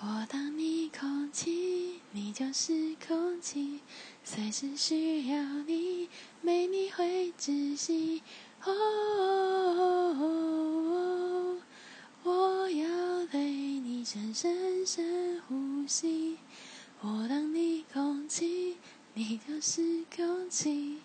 我当你空气你就是空气随时需要你没你会窒息。哦我要对你深深深呼吸。我当你空气你就是空气。